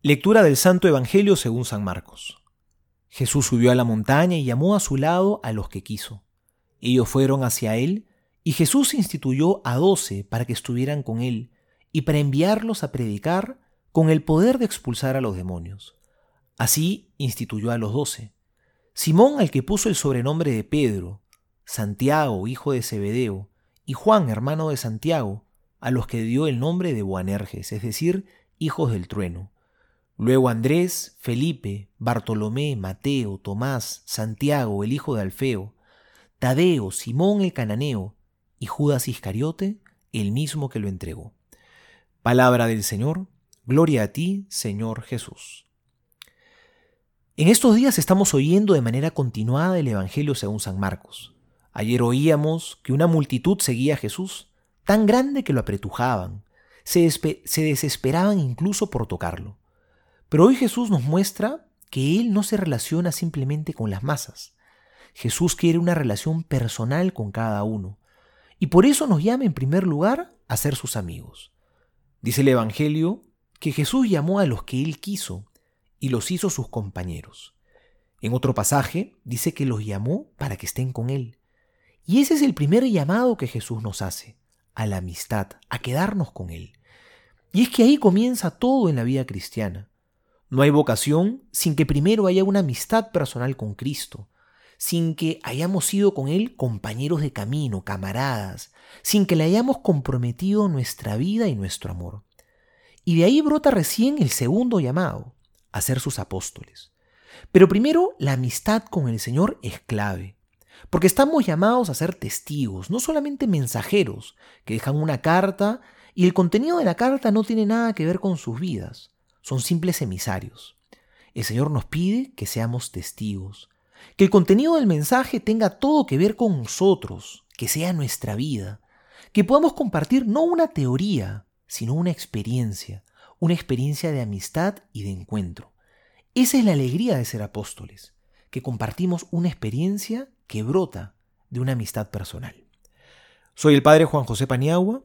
Lectura del Santo Evangelio según San Marcos. Jesús subió a la montaña y llamó a su lado a los que quiso. Ellos fueron hacia él, y Jesús instituyó a doce para que estuvieran con él, y para enviarlos a predicar con el poder de expulsar a los demonios. Así instituyó a los doce. Simón al que puso el sobrenombre de Pedro, Santiago, hijo de Zebedeo, y Juan, hermano de Santiago, a los que dio el nombre de Boanerges, es decir, hijos del trueno Luego Andrés, Felipe, Bartolomé, Mateo, Tomás, Santiago, el hijo de Alfeo, Tadeo, Simón el cananeo y Judas Iscariote, el mismo que lo entregó. Palabra del Señor, gloria a ti, Señor Jesús. En estos días estamos oyendo de manera continuada el Evangelio según San Marcos. Ayer oíamos que una multitud seguía a Jesús, tan grande que lo apretujaban, se, se desesperaban incluso por tocarlo. Pero hoy Jesús nos muestra que Él no se relaciona simplemente con las masas. Jesús quiere una relación personal con cada uno. Y por eso nos llama en primer lugar a ser sus amigos. Dice el Evangelio que Jesús llamó a los que Él quiso y los hizo sus compañeros. En otro pasaje dice que los llamó para que estén con Él. Y ese es el primer llamado que Jesús nos hace, a la amistad, a quedarnos con Él. Y es que ahí comienza todo en la vida cristiana. No hay vocación sin que primero haya una amistad personal con Cristo, sin que hayamos sido con Él compañeros de camino, camaradas, sin que le hayamos comprometido nuestra vida y nuestro amor. Y de ahí brota recién el segundo llamado, a ser sus apóstoles. Pero primero, la amistad con el Señor es clave, porque estamos llamados a ser testigos, no solamente mensajeros, que dejan una carta y el contenido de la carta no tiene nada que ver con sus vidas son simples emisarios. El Señor nos pide que seamos testigos, que el contenido del mensaje tenga todo que ver con nosotros, que sea nuestra vida, que podamos compartir no una teoría, sino una experiencia, una experiencia de amistad y de encuentro. Esa es la alegría de ser apóstoles, que compartimos una experiencia que brota de una amistad personal. Soy el Padre Juan José Paniagua